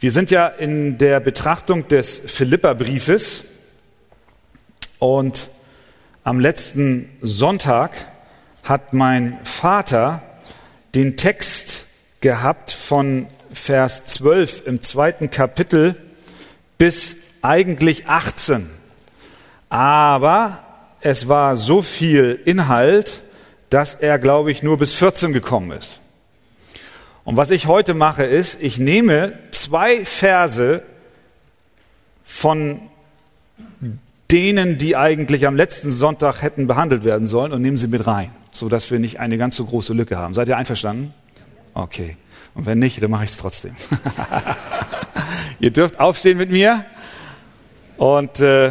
Wir sind ja in der Betrachtung des Philipperbriefes und am letzten Sonntag hat mein Vater den Text gehabt von Vers 12 im zweiten Kapitel bis eigentlich 18. Aber es war so viel Inhalt, dass er, glaube ich, nur bis 14 gekommen ist. Und was ich heute mache, ist, ich nehme zwei Verse von denen, die eigentlich am letzten Sonntag hätten behandelt werden sollen und nehme sie mit rein, sodass wir nicht eine ganz so große Lücke haben. Seid ihr einverstanden? Okay. Und wenn nicht, dann mache ich es trotzdem. ihr dürft aufstehen mit mir und äh,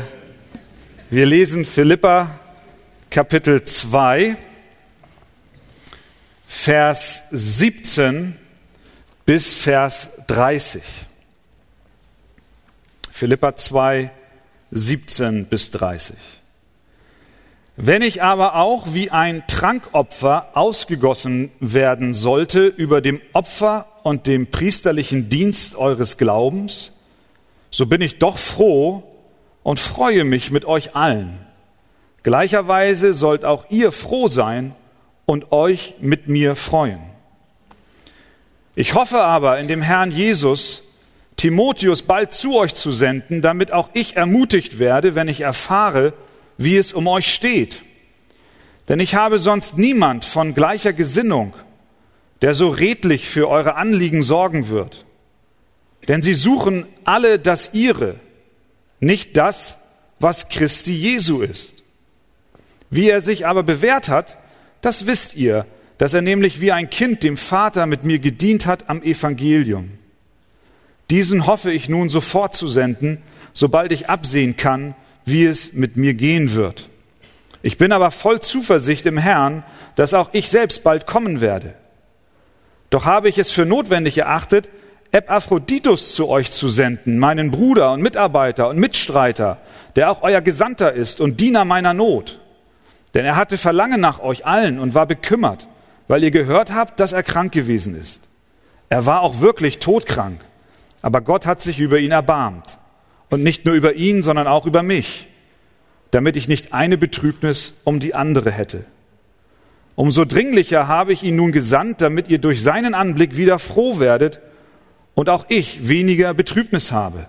wir lesen Philippa Kapitel 2, Vers 17 bis Vers 30. Philippa 2, 17 bis 30. Wenn ich aber auch wie ein Trankopfer ausgegossen werden sollte über dem Opfer und dem priesterlichen Dienst eures Glaubens, so bin ich doch froh und freue mich mit euch allen. Gleicherweise sollt auch ihr froh sein und euch mit mir freuen. Ich hoffe aber in dem Herrn Jesus, Timotheus bald zu euch zu senden, damit auch ich ermutigt werde, wenn ich erfahre, wie es um euch steht. Denn ich habe sonst niemand von gleicher Gesinnung, der so redlich für eure Anliegen sorgen wird. Denn sie suchen alle das ihre, nicht das, was Christi Jesu ist. Wie er sich aber bewährt hat, das wisst ihr, dass er nämlich wie ein Kind dem Vater mit mir gedient hat am Evangelium. Diesen hoffe ich nun sofort zu senden, sobald ich absehen kann, wie es mit mir gehen wird. Ich bin aber voll Zuversicht im Herrn, dass auch ich selbst bald kommen werde. Doch habe ich es für notwendig erachtet, Epaphroditus zu euch zu senden, meinen Bruder und Mitarbeiter und Mitstreiter, der auch euer Gesandter ist und Diener meiner Not. Denn er hatte Verlangen nach euch allen und war bekümmert, weil ihr gehört habt, dass er krank gewesen ist. Er war auch wirklich todkrank, aber Gott hat sich über ihn erbarmt. Und nicht nur über ihn, sondern auch über mich, damit ich nicht eine Betrübnis um die andere hätte. Umso dringlicher habe ich ihn nun gesandt, damit ihr durch seinen Anblick wieder froh werdet und auch ich weniger Betrübnis habe.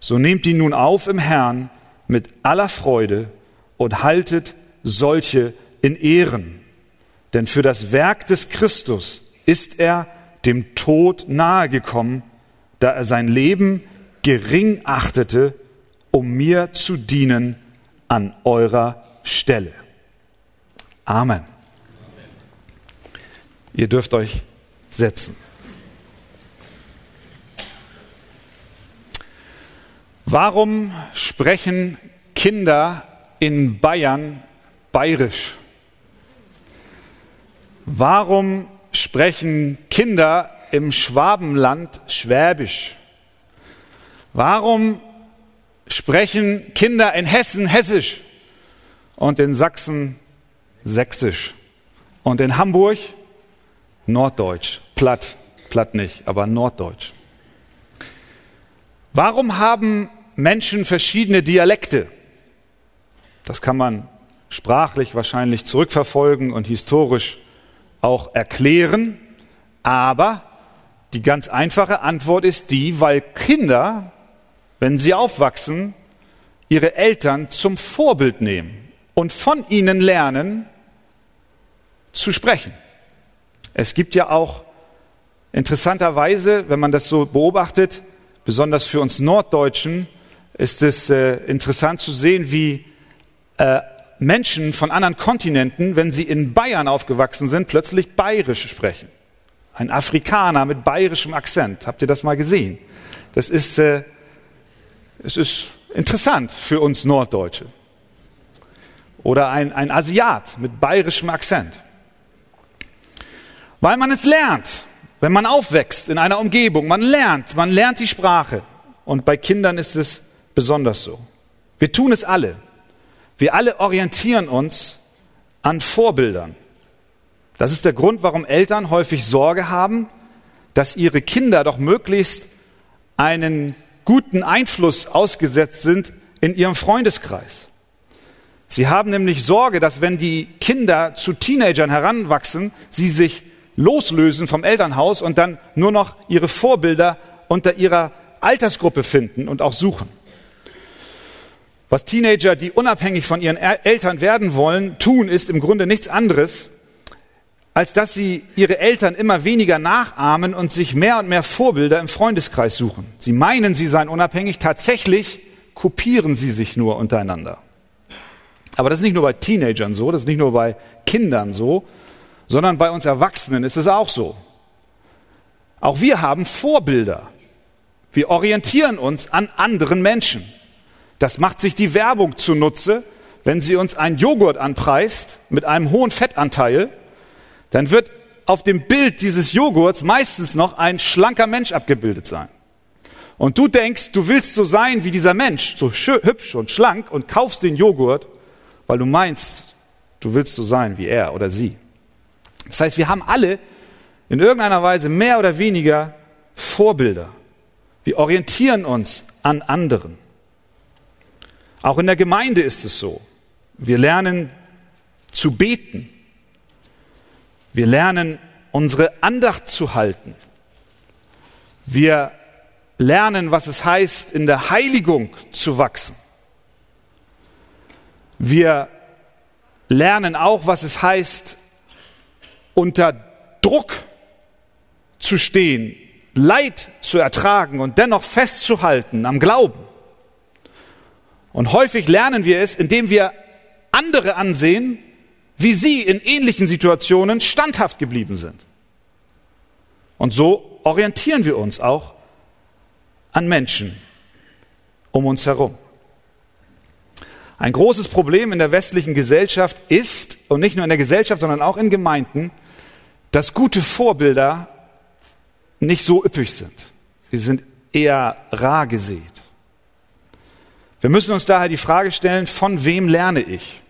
So nehmt ihn nun auf im Herrn mit aller Freude und haltet solche in Ehren. Denn für das Werk des Christus ist er dem Tod nahegekommen, da er sein Leben gering achtete, um mir zu dienen an eurer Stelle. Amen. Ihr dürft euch setzen. Warum sprechen Kinder in Bayern bayerisch? Warum sprechen Kinder im Schwabenland schwäbisch? Warum sprechen Kinder in Hessen hessisch und in Sachsen sächsisch und in Hamburg norddeutsch? Platt, platt nicht, aber norddeutsch. Warum haben Menschen verschiedene Dialekte? Das kann man sprachlich wahrscheinlich zurückverfolgen und historisch auch erklären. Aber die ganz einfache Antwort ist die, weil Kinder, wenn sie aufwachsen, ihre Eltern zum Vorbild nehmen und von ihnen lernen zu sprechen. Es gibt ja auch interessanterweise, wenn man das so beobachtet, besonders für uns Norddeutschen ist es äh, interessant zu sehen, wie äh, Menschen von anderen Kontinenten, wenn sie in Bayern aufgewachsen sind, plötzlich bayerisch sprechen. Ein Afrikaner mit bayerischem Akzent. Habt ihr das mal gesehen? Das ist, äh, es ist interessant für uns Norddeutsche. Oder ein, ein Asiat mit bayerischem Akzent. Weil man es lernt. Wenn man aufwächst in einer Umgebung, man lernt, man lernt die Sprache. Und bei Kindern ist es besonders so. Wir tun es alle. Wir alle orientieren uns an Vorbildern. Das ist der Grund, warum Eltern häufig Sorge haben, dass ihre Kinder doch möglichst einen guten Einfluss ausgesetzt sind in ihrem Freundeskreis. Sie haben nämlich Sorge, dass wenn die Kinder zu Teenagern heranwachsen, sie sich loslösen vom Elternhaus und dann nur noch ihre Vorbilder unter ihrer Altersgruppe finden und auch suchen. Was Teenager, die unabhängig von ihren Eltern werden wollen, tun, ist im Grunde nichts anderes, als dass sie ihre Eltern immer weniger nachahmen und sich mehr und mehr Vorbilder im Freundeskreis suchen. Sie meinen, sie seien unabhängig, tatsächlich kopieren sie sich nur untereinander. Aber das ist nicht nur bei Teenagern so, das ist nicht nur bei Kindern so, sondern bei uns Erwachsenen ist es auch so. Auch wir haben Vorbilder. Wir orientieren uns an anderen Menschen. Das macht sich die Werbung zunutze, wenn sie uns einen Joghurt anpreist mit einem hohen Fettanteil, dann wird auf dem Bild dieses Joghurts meistens noch ein schlanker Mensch abgebildet sein. Und du denkst, du willst so sein wie dieser Mensch, so hübsch und schlank und kaufst den Joghurt, weil du meinst, du willst so sein wie er oder sie. Das heißt, wir haben alle in irgendeiner Weise mehr oder weniger Vorbilder. Wir orientieren uns an anderen. Auch in der Gemeinde ist es so. Wir lernen zu beten. Wir lernen unsere Andacht zu halten. Wir lernen, was es heißt, in der Heiligung zu wachsen. Wir lernen auch, was es heißt, unter Druck zu stehen, Leid zu ertragen und dennoch festzuhalten am Glauben. Und häufig lernen wir es, indem wir andere ansehen, wie sie in ähnlichen Situationen standhaft geblieben sind. Und so orientieren wir uns auch an Menschen um uns herum. Ein großes Problem in der westlichen Gesellschaft ist, und nicht nur in der Gesellschaft, sondern auch in Gemeinden, dass gute Vorbilder nicht so üppig sind. Sie sind eher rar gesät. Wir müssen uns daher die Frage stellen, von wem lerne ich?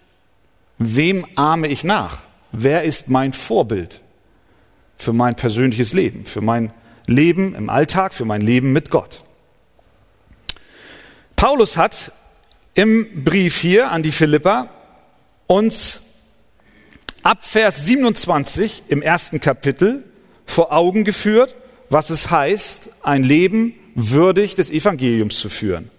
Wem ahme ich nach? Wer ist mein Vorbild für mein persönliches Leben, für mein Leben im Alltag, für mein Leben mit Gott? Paulus hat im Brief hier an die Philipper uns ab Vers 27 im ersten Kapitel vor Augen geführt, was es heißt, ein Leben würdig des Evangeliums zu führen.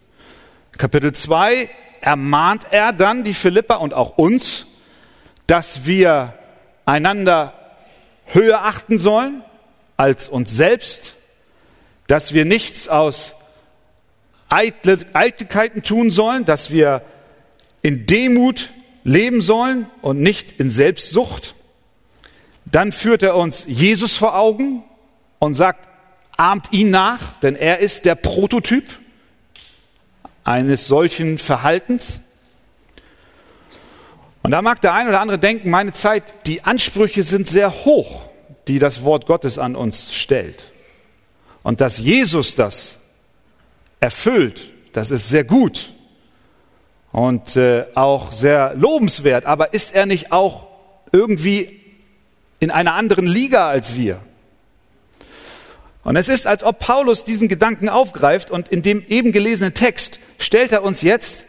Kapitel 2 ermahnt er dann die Philipper und auch uns, dass wir einander höher achten sollen als uns selbst, dass wir nichts aus Eitelkeiten tun sollen, dass wir in Demut leben sollen und nicht in Selbstsucht. Dann führt er uns Jesus vor Augen und sagt, ahmt ihn nach, denn er ist der Prototyp eines solchen Verhaltens. Und da mag der ein oder andere denken, meine Zeit, die Ansprüche sind sehr hoch, die das Wort Gottes an uns stellt. Und dass Jesus das erfüllt, das ist sehr gut und äh, auch sehr lobenswert, aber ist er nicht auch irgendwie in einer anderen Liga als wir? Und es ist, als ob Paulus diesen Gedanken aufgreift und in dem eben gelesenen Text stellt er uns jetzt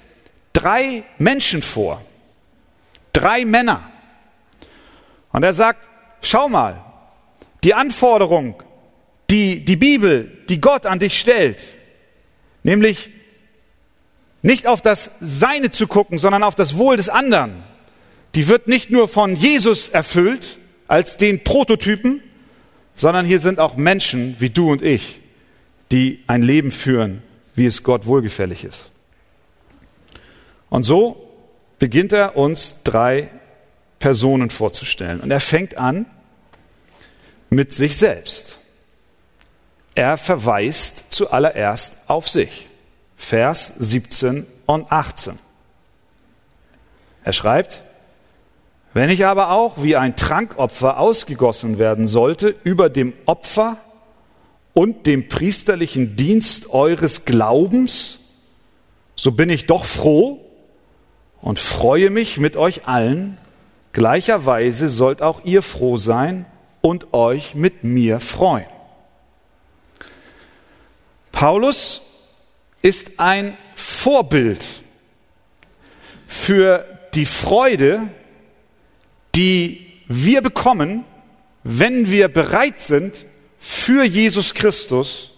drei Menschen vor. Drei Männer. Und er sagt, schau mal, die Anforderung, die die Bibel, die Gott an dich stellt, nämlich nicht auf das Seine zu gucken, sondern auf das Wohl des anderen, die wird nicht nur von Jesus erfüllt als den Prototypen, sondern hier sind auch Menschen wie du und ich, die ein Leben führen, wie es Gott wohlgefällig ist. Und so beginnt er uns drei Personen vorzustellen. Und er fängt an mit sich selbst. Er verweist zuallererst auf sich. Vers 17 und 18. Er schreibt, wenn ich aber auch wie ein Trankopfer ausgegossen werden sollte über dem Opfer und dem priesterlichen Dienst eures Glaubens, so bin ich doch froh und freue mich mit euch allen. Gleicherweise sollt auch ihr froh sein und euch mit mir freuen. Paulus ist ein Vorbild für die Freude, die wir bekommen, wenn wir bereit sind, für Jesus Christus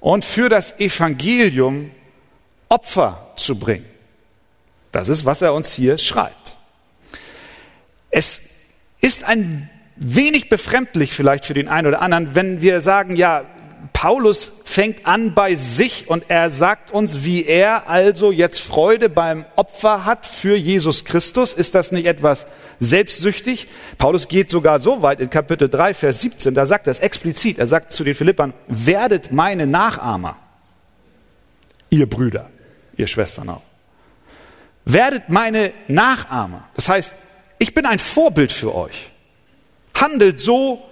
und für das Evangelium Opfer zu bringen. Das ist, was er uns hier schreibt. Es ist ein wenig befremdlich vielleicht für den einen oder anderen, wenn wir sagen, ja, Paulus fängt an bei sich und er sagt uns, wie er also jetzt Freude beim Opfer hat für Jesus Christus. Ist das nicht etwas selbstsüchtig? Paulus geht sogar so weit in Kapitel 3, Vers 17, da sagt er es explizit. Er sagt zu den Philippern, werdet meine Nachahmer, ihr Brüder, ihr Schwestern auch. Werdet meine Nachahmer. Das heißt, ich bin ein Vorbild für euch. Handelt so,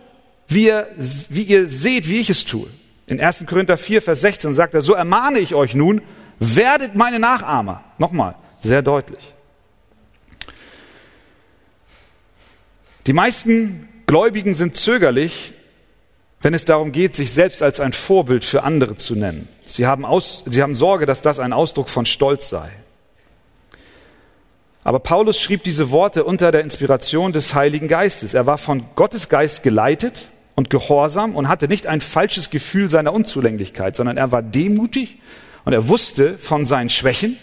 wie ihr, wie ihr seht, wie ich es tue. In 1. Korinther 4, Vers 16 sagt er, so ermahne ich euch nun, werdet meine Nachahmer. Nochmal, sehr deutlich. Die meisten Gläubigen sind zögerlich, wenn es darum geht, sich selbst als ein Vorbild für andere zu nennen. Sie haben, aus, sie haben Sorge, dass das ein Ausdruck von Stolz sei. Aber Paulus schrieb diese Worte unter der Inspiration des Heiligen Geistes. Er war von Gottes Geist geleitet und gehorsam und hatte nicht ein falsches Gefühl seiner Unzulänglichkeit, sondern er war demutig und er wusste von seinen Schwächen.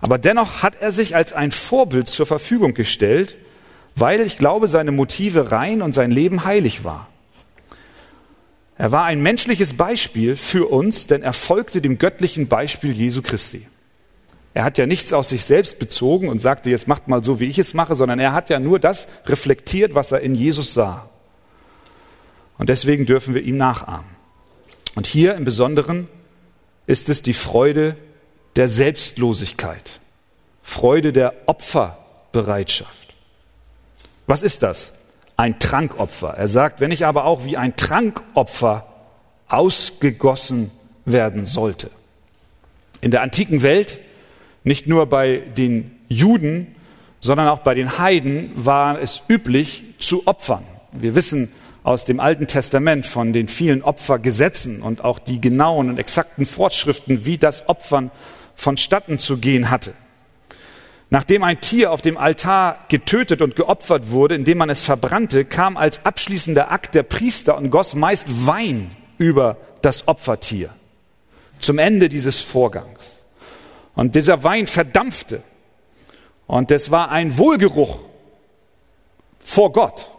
Aber dennoch hat er sich als ein Vorbild zur Verfügung gestellt, weil ich glaube, seine Motive rein und sein Leben heilig war. Er war ein menschliches Beispiel für uns, denn er folgte dem göttlichen Beispiel Jesu Christi. Er hat ja nichts aus sich selbst bezogen und sagte, jetzt macht mal so, wie ich es mache, sondern er hat ja nur das reflektiert, was er in Jesus sah. Und deswegen dürfen wir ihm nachahmen. Und hier im Besonderen ist es die Freude der Selbstlosigkeit, Freude der Opferbereitschaft. Was ist das? Ein Trankopfer. Er sagt, wenn ich aber auch wie ein Trankopfer ausgegossen werden sollte. In der antiken Welt, nicht nur bei den Juden, sondern auch bei den Heiden war es üblich zu opfern. Wir wissen aus dem Alten Testament von den vielen Opfergesetzen und auch die genauen und exakten Vorschriften, wie das Opfern vonstatten zu gehen hatte. Nachdem ein Tier auf dem Altar getötet und geopfert wurde, indem man es verbrannte, kam als abschließender Akt der Priester und goss meist Wein über das Opfertier zum Ende dieses Vorgangs. Und dieser Wein verdampfte. Und es war ein Wohlgeruch vor Gott.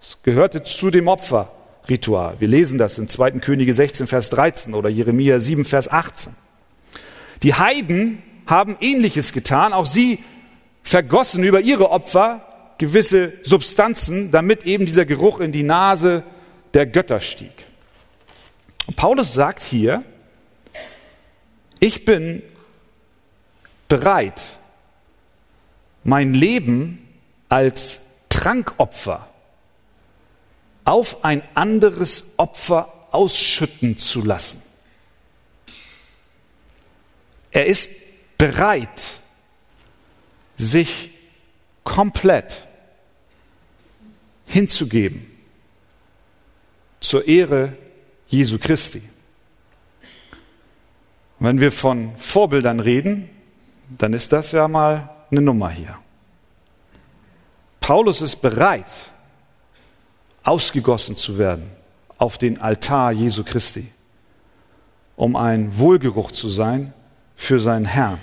Es gehörte zu dem Opferritual. Wir lesen das in 2. Könige 16, Vers 13 oder Jeremia 7, Vers 18. Die Heiden haben ähnliches getan. Auch sie vergossen über ihre Opfer gewisse Substanzen, damit eben dieser Geruch in die Nase der Götter stieg. Und Paulus sagt hier, ich bin bereit, mein Leben als Trankopfer auf ein anderes Opfer ausschütten zu lassen. Er ist bereit, sich komplett hinzugeben zur Ehre Jesu Christi. wenn wir von Vorbildern reden, dann ist das ja mal eine Nummer hier. Paulus ist bereit, ausgegossen zu werden auf den Altar Jesu Christi, um ein Wohlgeruch zu sein für seinen Herrn.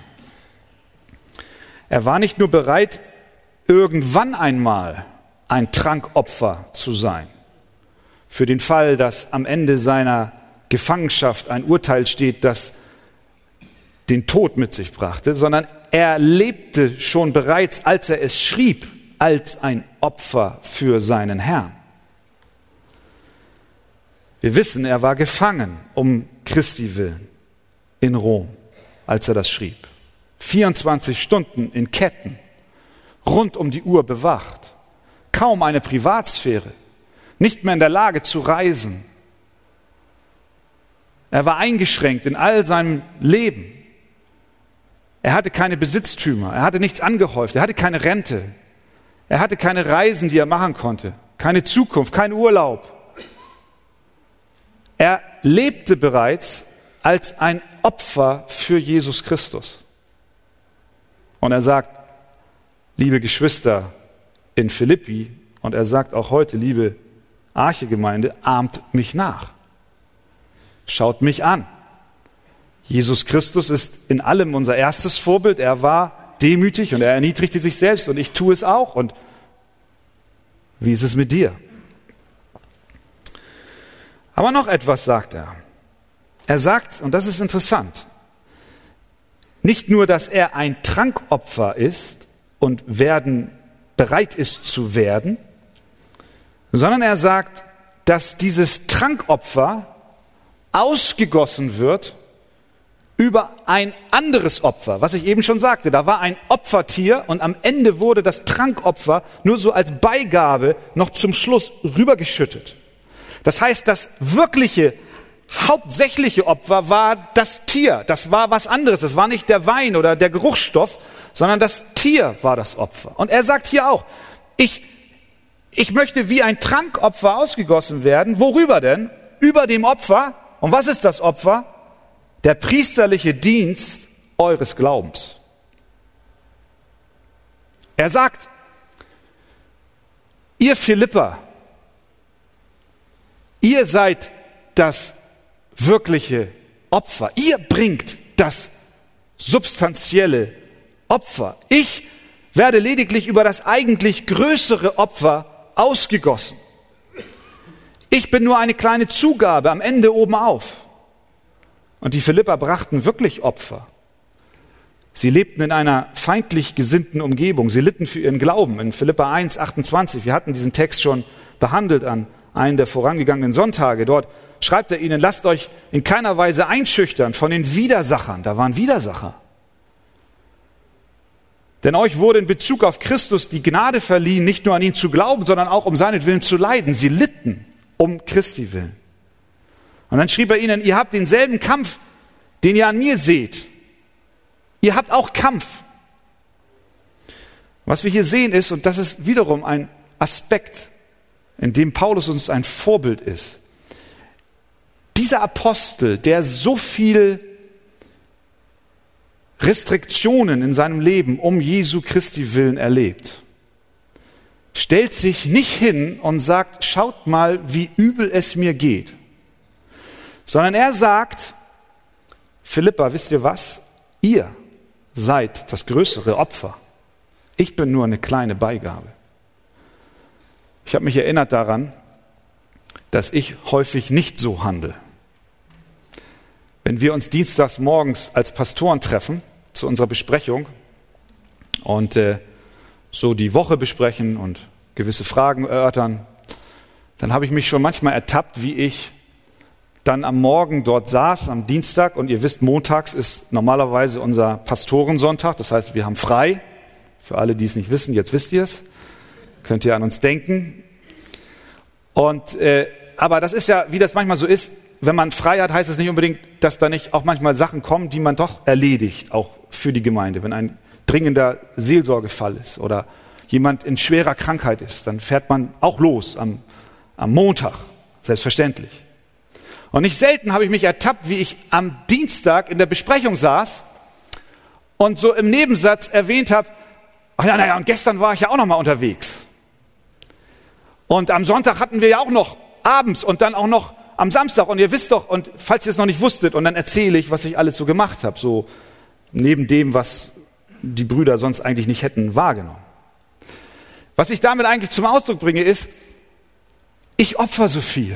Er war nicht nur bereit, irgendwann einmal ein Trankopfer zu sein, für den Fall, dass am Ende seiner Gefangenschaft ein Urteil steht, das den Tod mit sich brachte, sondern er lebte schon bereits, als er es schrieb, als ein Opfer für seinen Herrn. Wir wissen, er war gefangen um Christi willen in Rom, als er das schrieb. 24 Stunden in Ketten, rund um die Uhr bewacht, kaum eine Privatsphäre, nicht mehr in der Lage zu reisen. Er war eingeschränkt in all seinem Leben. Er hatte keine Besitztümer, er hatte nichts angehäuft, er hatte keine Rente, er hatte keine Reisen, die er machen konnte, keine Zukunft, kein Urlaub. Er lebte bereits als ein Opfer für Jesus Christus. Und er sagt, liebe Geschwister in Philippi, und er sagt auch heute, liebe Archegemeinde, ahmt mich nach. Schaut mich an. Jesus Christus ist in allem unser erstes Vorbild. Er war demütig und er erniedrigte sich selbst und ich tue es auch. Und wie ist es mit dir? Aber noch etwas sagt er. Er sagt, und das ist interessant, nicht nur, dass er ein Trankopfer ist und werden, bereit ist zu werden, sondern er sagt, dass dieses Trankopfer ausgegossen wird über ein anderes Opfer, was ich eben schon sagte. Da war ein Opfertier und am Ende wurde das Trankopfer nur so als Beigabe noch zum Schluss rübergeschüttet. Das heißt, das wirkliche hauptsächliche Opfer war das Tier. Das war was anderes. Das war nicht der Wein oder der Geruchsstoff, sondern das Tier war das Opfer. Und er sagt hier auch, ich, ich möchte wie ein Trankopfer ausgegossen werden. Worüber denn? Über dem Opfer. Und was ist das Opfer? Der priesterliche Dienst eures Glaubens. Er sagt, ihr Philipper, ihr seid das wirkliche Opfer. Ihr bringt das substanzielle Opfer. Ich werde lediglich über das eigentlich größere Opfer ausgegossen. Ich bin nur eine kleine Zugabe am Ende oben auf. Und die Philipper brachten wirklich Opfer. Sie lebten in einer feindlich gesinnten Umgebung. Sie litten für ihren Glauben. In Philippa 1, 28, wir hatten diesen Text schon behandelt an einen der vorangegangenen Sonntage. Dort schreibt er ihnen, lasst euch in keiner Weise einschüchtern von den Widersachern. Da waren Widersacher. Denn euch wurde in Bezug auf Christus die Gnade verliehen, nicht nur an ihn zu glauben, sondern auch um seinetwillen zu leiden. Sie litten um Christi willen. Und dann schrieb er ihnen, ihr habt denselben Kampf, den ihr an mir seht. Ihr habt auch Kampf. Was wir hier sehen ist, und das ist wiederum ein Aspekt, in dem Paulus uns ein Vorbild ist, dieser Apostel, der so viel Restriktionen in seinem Leben um Jesu Christi willen erlebt, stellt sich nicht hin und sagt, schaut mal, wie übel es mir geht, sondern er sagt, Philippa, wisst ihr was? Ihr seid das größere Opfer. Ich bin nur eine kleine Beigabe. Ich habe mich erinnert daran, dass ich häufig nicht so handle. Wenn wir uns dienstags morgens als Pastoren treffen zu unserer Besprechung und äh, so die Woche besprechen und gewisse Fragen erörtern, dann habe ich mich schon manchmal ertappt, wie ich dann am Morgen dort saß, am Dienstag, und ihr wisst, montags ist normalerweise unser Pastorensonntag, das heißt, wir haben frei. Für alle, die es nicht wissen, jetzt wisst ihr es, könnt ihr an uns denken. Und äh, aber das ist ja, wie das manchmal so ist, wenn man frei hat, heißt es nicht unbedingt, dass da nicht auch manchmal Sachen kommen, die man doch erledigt, auch für die Gemeinde. Wenn ein dringender Seelsorgefall ist oder jemand in schwerer Krankheit ist, dann fährt man auch los am, am Montag, selbstverständlich. Und nicht selten habe ich mich ertappt, wie ich am Dienstag in der Besprechung saß und so im Nebensatz erwähnt habe, ach ja, naja, und gestern war ich ja auch noch mal unterwegs. Und am Sonntag hatten wir ja auch noch abends und dann auch noch am Samstag. Und ihr wisst doch, und falls ihr es noch nicht wusstet, und dann erzähle ich, was ich alles so gemacht habe, so neben dem, was die Brüder sonst eigentlich nicht hätten wahrgenommen. Was ich damit eigentlich zum Ausdruck bringe, ist, ich opfer so viel.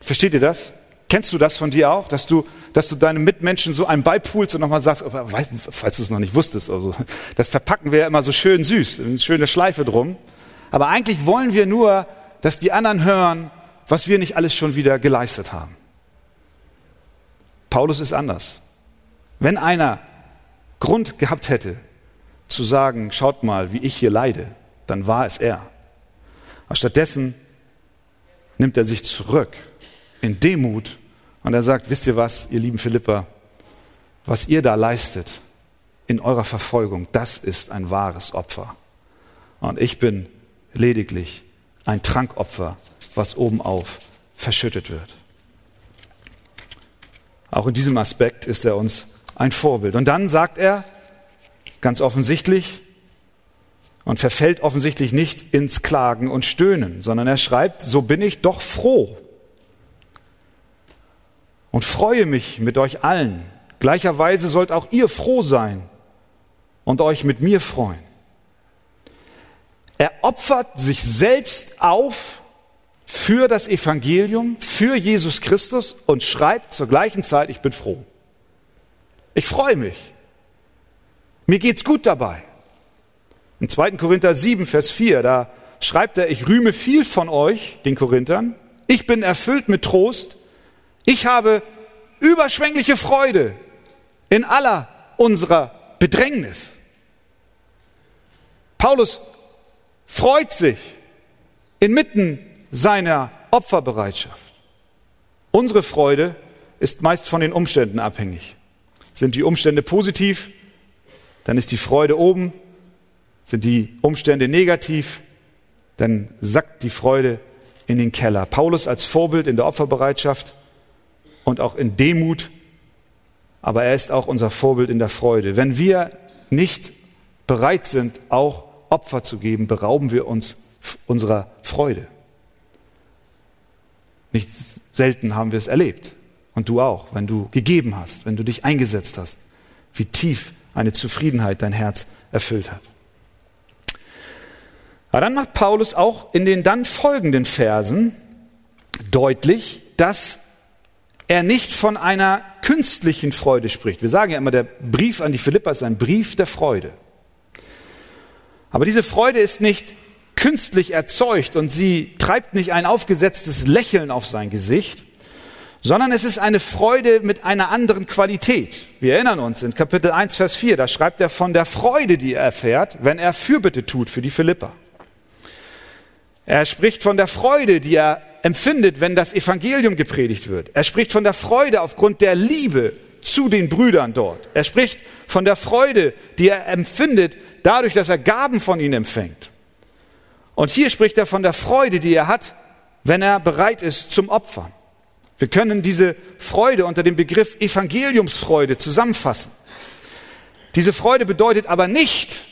Versteht ihr das? Kennst du das von dir auch, dass du, dass du deinem Mitmenschen so einen beipulst und nochmal sagst, falls du es noch nicht wusstest, also das verpacken wir ja immer so schön süß, eine schöne Schleife drum. Aber eigentlich wollen wir nur, dass die anderen hören, was wir nicht alles schon wieder geleistet haben. Paulus ist anders. Wenn einer Grund gehabt hätte, zu sagen, schaut mal, wie ich hier leide, dann war es er. Aber stattdessen nimmt er sich zurück in Demut und er sagt, wisst ihr was, ihr lieben Philippa, was ihr da leistet in eurer Verfolgung, das ist ein wahres Opfer. Und ich bin lediglich ein Trankopfer, was obenauf verschüttet wird. Auch in diesem Aspekt ist er uns ein Vorbild. Und dann sagt er ganz offensichtlich und verfällt offensichtlich nicht ins Klagen und Stöhnen, sondern er schreibt, so bin ich doch froh und freue mich mit euch allen. Gleicherweise sollt auch ihr froh sein und euch mit mir freuen. Er opfert sich selbst auf für das Evangelium, für Jesus Christus und schreibt zur gleichen Zeit, ich bin froh. Ich freue mich. Mir geht's gut dabei. In 2. Korinther 7, Vers 4, da schreibt er, ich rühme viel von euch, den Korinthern. Ich bin erfüllt mit Trost. Ich habe überschwängliche Freude in aller unserer Bedrängnis. Paulus freut sich inmitten seiner Opferbereitschaft. Unsere Freude ist meist von den Umständen abhängig. Sind die Umstände positiv, dann ist die Freude oben. Sind die Umstände negativ, dann sackt die Freude in den Keller. Paulus als Vorbild in der Opferbereitschaft und auch in Demut, aber er ist auch unser Vorbild in der Freude. Wenn wir nicht bereit sind, auch Opfer zu geben, berauben wir uns unserer Freude. Nicht selten haben wir es erlebt. Und du auch, wenn du gegeben hast, wenn du dich eingesetzt hast, wie tief eine Zufriedenheit dein Herz erfüllt hat. Aber dann macht Paulus auch in den dann folgenden Versen deutlich, dass er nicht von einer künstlichen Freude spricht. Wir sagen ja immer, der Brief an die Philippa ist ein Brief der Freude. Aber diese Freude ist nicht künstlich erzeugt und sie treibt nicht ein aufgesetztes Lächeln auf sein Gesicht, sondern es ist eine Freude mit einer anderen Qualität. Wir erinnern uns in Kapitel 1, Vers 4, da schreibt er von der Freude, die er erfährt, wenn er Fürbitte tut für die Philippa. Er spricht von der Freude, die er empfindet, wenn das Evangelium gepredigt wird. Er spricht von der Freude aufgrund der Liebe zu den Brüdern dort. Er spricht von der Freude, die er empfindet, dadurch, dass er Gaben von ihnen empfängt. Und hier spricht er von der Freude, die er hat, wenn er bereit ist zum Opfern. Wir können diese Freude unter dem Begriff Evangeliumsfreude zusammenfassen. Diese Freude bedeutet aber nicht,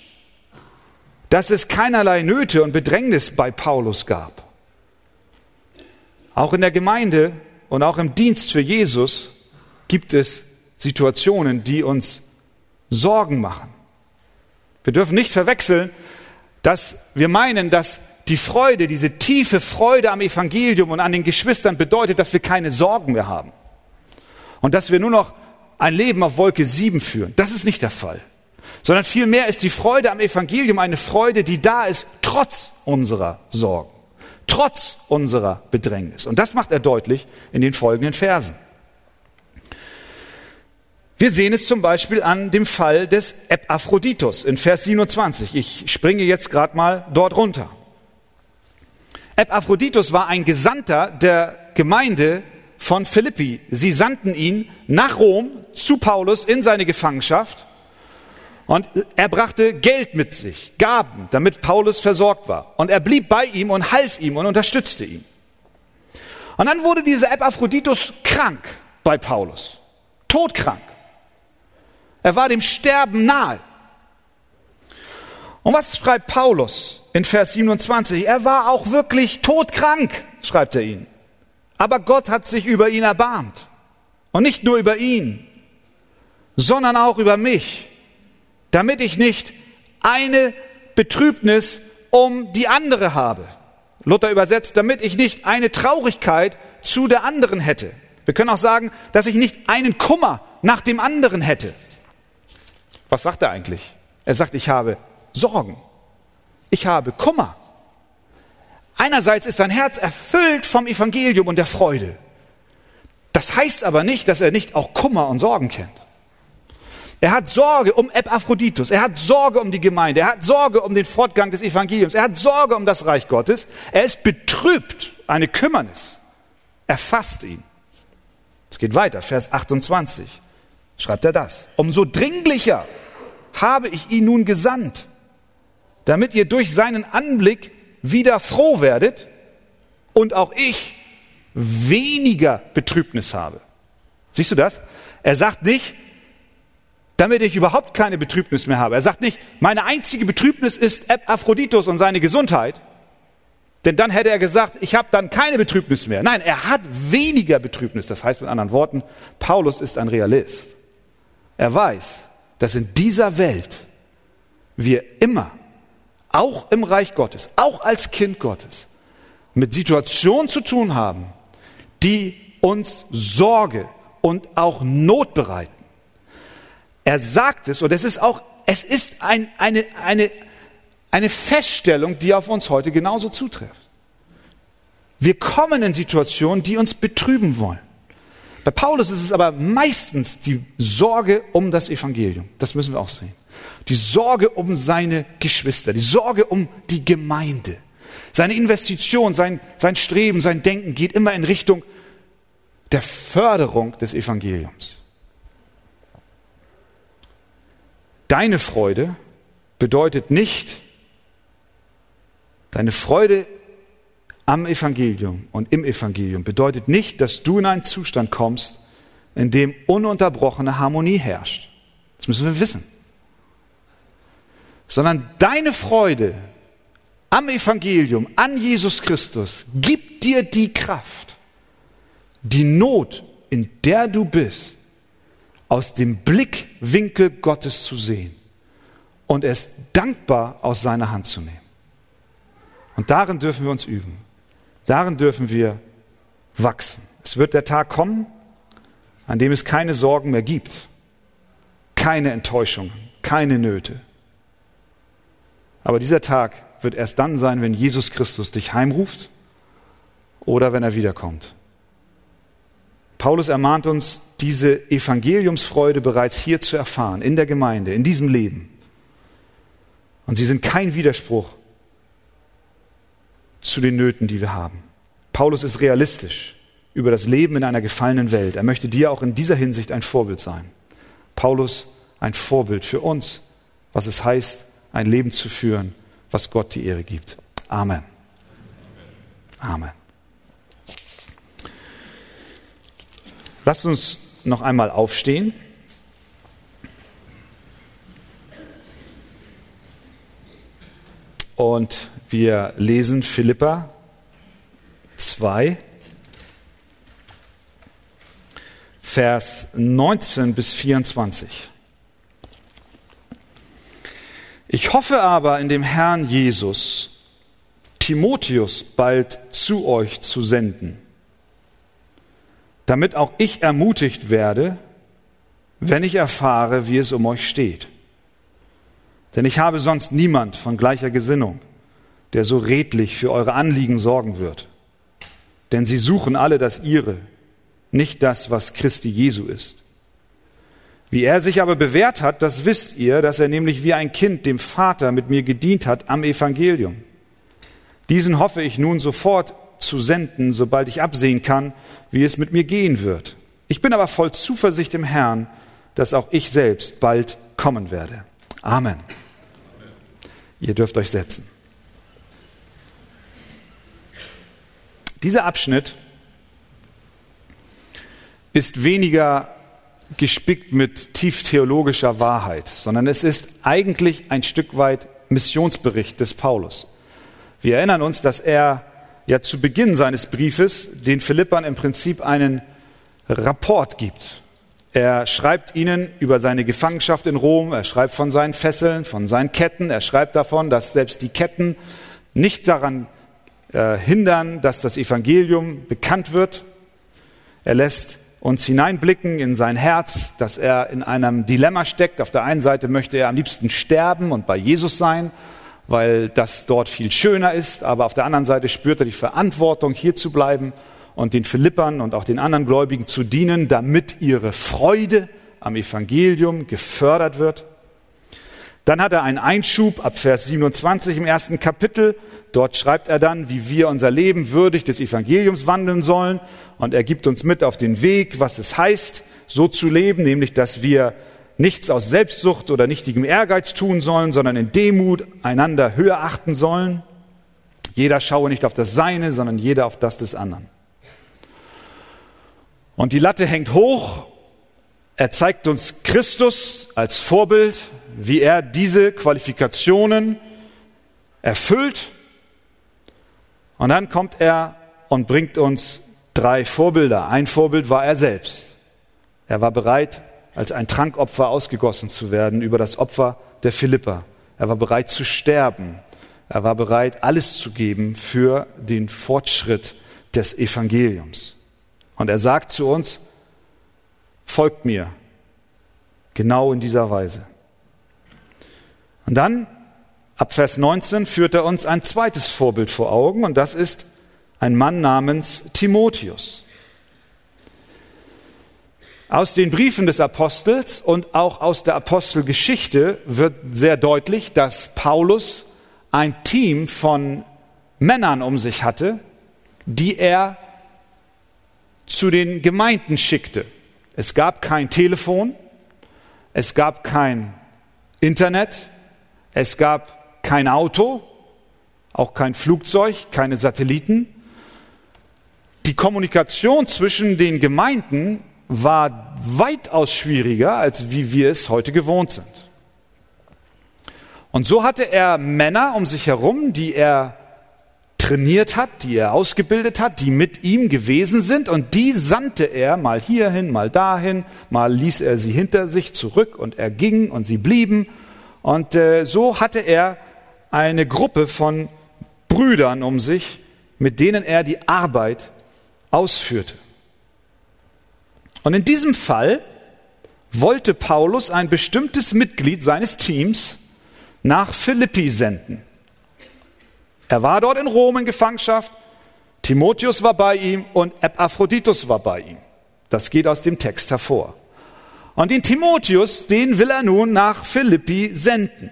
dass es keinerlei Nöte und Bedrängnis bei Paulus gab. Auch in der Gemeinde und auch im Dienst für Jesus gibt es Situationen, die uns Sorgen machen. Wir dürfen nicht verwechseln, dass wir meinen, dass die Freude, diese tiefe Freude am Evangelium und an den Geschwistern bedeutet, dass wir keine Sorgen mehr haben. Und dass wir nur noch ein Leben auf Wolke 7 führen. Das ist nicht der Fall. Sondern vielmehr ist die Freude am Evangelium eine Freude, die da ist, trotz unserer Sorgen, trotz unserer Bedrängnis. Und das macht er deutlich in den folgenden Versen. Wir sehen es zum Beispiel an dem Fall des Epaphroditus in Vers 27. Ich springe jetzt gerade mal dort runter. Epaphroditus war ein Gesandter der Gemeinde von Philippi. Sie sandten ihn nach Rom zu Paulus in seine Gefangenschaft und er brachte Geld mit sich, Gaben, damit Paulus versorgt war. Und er blieb bei ihm und half ihm und unterstützte ihn. Und dann wurde dieser Epaphroditus krank bei Paulus, todkrank. Er war dem Sterben nahe. Und was schreibt Paulus? in Vers 27. Er war auch wirklich todkrank, schreibt er ihn. Aber Gott hat sich über ihn erbarmt. Und nicht nur über ihn, sondern auch über mich, damit ich nicht eine Betrübnis um die andere habe. Luther übersetzt, damit ich nicht eine Traurigkeit zu der anderen hätte. Wir können auch sagen, dass ich nicht einen Kummer nach dem anderen hätte. Was sagt er eigentlich? Er sagt, ich habe Sorgen ich habe Kummer. Einerseits ist sein Herz erfüllt vom Evangelium und der Freude. Das heißt aber nicht, dass er nicht auch Kummer und Sorgen kennt. Er hat Sorge um Epaphroditus, er hat Sorge um die Gemeinde, er hat Sorge um den Fortgang des Evangeliums, er hat Sorge um das Reich Gottes, er ist betrübt, eine Kümmernis erfasst ihn. Es geht weiter, Vers 28 schreibt er das. Umso dringlicher habe ich ihn nun gesandt, damit ihr durch seinen Anblick wieder froh werdet und auch ich weniger Betrübnis habe. Siehst du das? Er sagt nicht, damit ich überhaupt keine Betrübnis mehr habe. Er sagt nicht, meine einzige Betrübnis ist Aphroditus und seine Gesundheit. Denn dann hätte er gesagt, ich habe dann keine Betrübnis mehr. Nein, er hat weniger Betrübnis. Das heißt mit anderen Worten, Paulus ist ein Realist. Er weiß, dass in dieser Welt wir immer, auch im Reich Gottes, auch als Kind Gottes, mit Situationen zu tun haben, die uns Sorge und auch Not bereiten. Er sagt es und es ist auch, es ist ein, eine, eine, eine Feststellung, die auf uns heute genauso zutrifft. Wir kommen in Situationen, die uns betrüben wollen. Bei Paulus ist es aber meistens die Sorge um das Evangelium. Das müssen wir auch sehen. Die Sorge um seine Geschwister, die Sorge um die Gemeinde. Seine Investition, sein, sein Streben, sein Denken geht immer in Richtung der Förderung des Evangeliums. Deine Freude bedeutet nicht, deine Freude am Evangelium und im Evangelium bedeutet nicht, dass du in einen Zustand kommst, in dem ununterbrochene Harmonie herrscht. Das müssen wir wissen. Sondern deine Freude am Evangelium, an Jesus Christus, gibt dir die Kraft, die Not, in der du bist, aus dem Blickwinkel Gottes zu sehen und es dankbar aus seiner Hand zu nehmen. Und darin dürfen wir uns üben. Darin dürfen wir wachsen. Es wird der Tag kommen, an dem es keine Sorgen mehr gibt, keine Enttäuschungen, keine Nöte. Aber dieser Tag wird erst dann sein, wenn Jesus Christus dich heimruft oder wenn er wiederkommt. Paulus ermahnt uns, diese Evangeliumsfreude bereits hier zu erfahren, in der Gemeinde, in diesem Leben. Und sie sind kein Widerspruch zu den Nöten, die wir haben. Paulus ist realistisch über das Leben in einer gefallenen Welt. Er möchte dir auch in dieser Hinsicht ein Vorbild sein. Paulus ein Vorbild für uns, was es heißt, ein Leben zu führen, was Gott die Ehre gibt. Amen. Amen. Lasst uns noch einmal aufstehen. Und wir lesen Philippa 2, Vers 19 bis 24. Ich hoffe aber in dem Herrn Jesus, Timotheus bald zu euch zu senden, damit auch ich ermutigt werde, wenn ich erfahre, wie es um euch steht. Denn ich habe sonst niemand von gleicher Gesinnung, der so redlich für eure Anliegen sorgen wird. Denn sie suchen alle das ihre, nicht das, was Christi Jesu ist. Wie er sich aber bewährt hat, das wisst ihr, dass er nämlich wie ein Kind dem Vater mit mir gedient hat am Evangelium. Diesen hoffe ich nun sofort zu senden, sobald ich absehen kann, wie es mit mir gehen wird. Ich bin aber voll Zuversicht im Herrn, dass auch ich selbst bald kommen werde. Amen. Ihr dürft euch setzen. Dieser Abschnitt ist weniger gespickt mit tief theologischer Wahrheit, sondern es ist eigentlich ein Stück weit Missionsbericht des Paulus. Wir erinnern uns, dass er ja zu Beginn seines Briefes den Philippern im Prinzip einen Rapport gibt. Er schreibt ihnen über seine Gefangenschaft in Rom, er schreibt von seinen Fesseln, von seinen Ketten, er schreibt davon, dass selbst die Ketten nicht daran äh, hindern, dass das Evangelium bekannt wird. Er lässt uns hineinblicken in sein Herz, dass er in einem Dilemma steckt. Auf der einen Seite möchte er am liebsten sterben und bei Jesus sein, weil das dort viel schöner ist, aber auf der anderen Seite spürt er die Verantwortung, hier zu bleiben und den Philippern und auch den anderen Gläubigen zu dienen, damit ihre Freude am Evangelium gefördert wird. Dann hat er einen Einschub ab Vers 27 im ersten Kapitel. Dort schreibt er dann, wie wir unser Leben würdig des Evangeliums wandeln sollen. Und er gibt uns mit auf den Weg, was es heißt, so zu leben, nämlich dass wir nichts aus Selbstsucht oder nichtigem Ehrgeiz tun sollen, sondern in Demut einander höher achten sollen. Jeder schaue nicht auf das Seine, sondern jeder auf das des anderen. Und die Latte hängt hoch. Er zeigt uns Christus als Vorbild, wie er diese Qualifikationen erfüllt. Und dann kommt er und bringt uns drei Vorbilder. Ein Vorbild war er selbst. Er war bereit, als ein Trankopfer ausgegossen zu werden über das Opfer der Philippa. Er war bereit zu sterben. Er war bereit, alles zu geben für den Fortschritt des Evangeliums. Und er sagt zu uns, folgt mir, genau in dieser Weise. Und dann, ab Vers 19, führt er uns ein zweites Vorbild vor Augen, und das ist ein Mann namens Timotheus. Aus den Briefen des Apostels und auch aus der Apostelgeschichte wird sehr deutlich, dass Paulus ein Team von Männern um sich hatte, die er zu den Gemeinden schickte. Es gab kein Telefon, es gab kein Internet, es gab kein Auto, auch kein Flugzeug, keine Satelliten. Die Kommunikation zwischen den Gemeinden war weitaus schwieriger, als wie wir es heute gewohnt sind. Und so hatte er Männer um sich herum, die er trainiert hat, die er ausgebildet hat, die mit ihm gewesen sind und die sandte er mal hierhin, mal dahin, mal ließ er sie hinter sich zurück und er ging und sie blieben. Und äh, so hatte er eine Gruppe von Brüdern um sich, mit denen er die Arbeit ausführte. Und in diesem Fall wollte Paulus ein bestimmtes Mitglied seines Teams nach Philippi senden. Er war dort in Rom in Gefangenschaft, Timotheus war bei ihm und Epaphroditus war bei ihm. Das geht aus dem Text hervor. Und den Timotheus, den will er nun nach Philippi senden.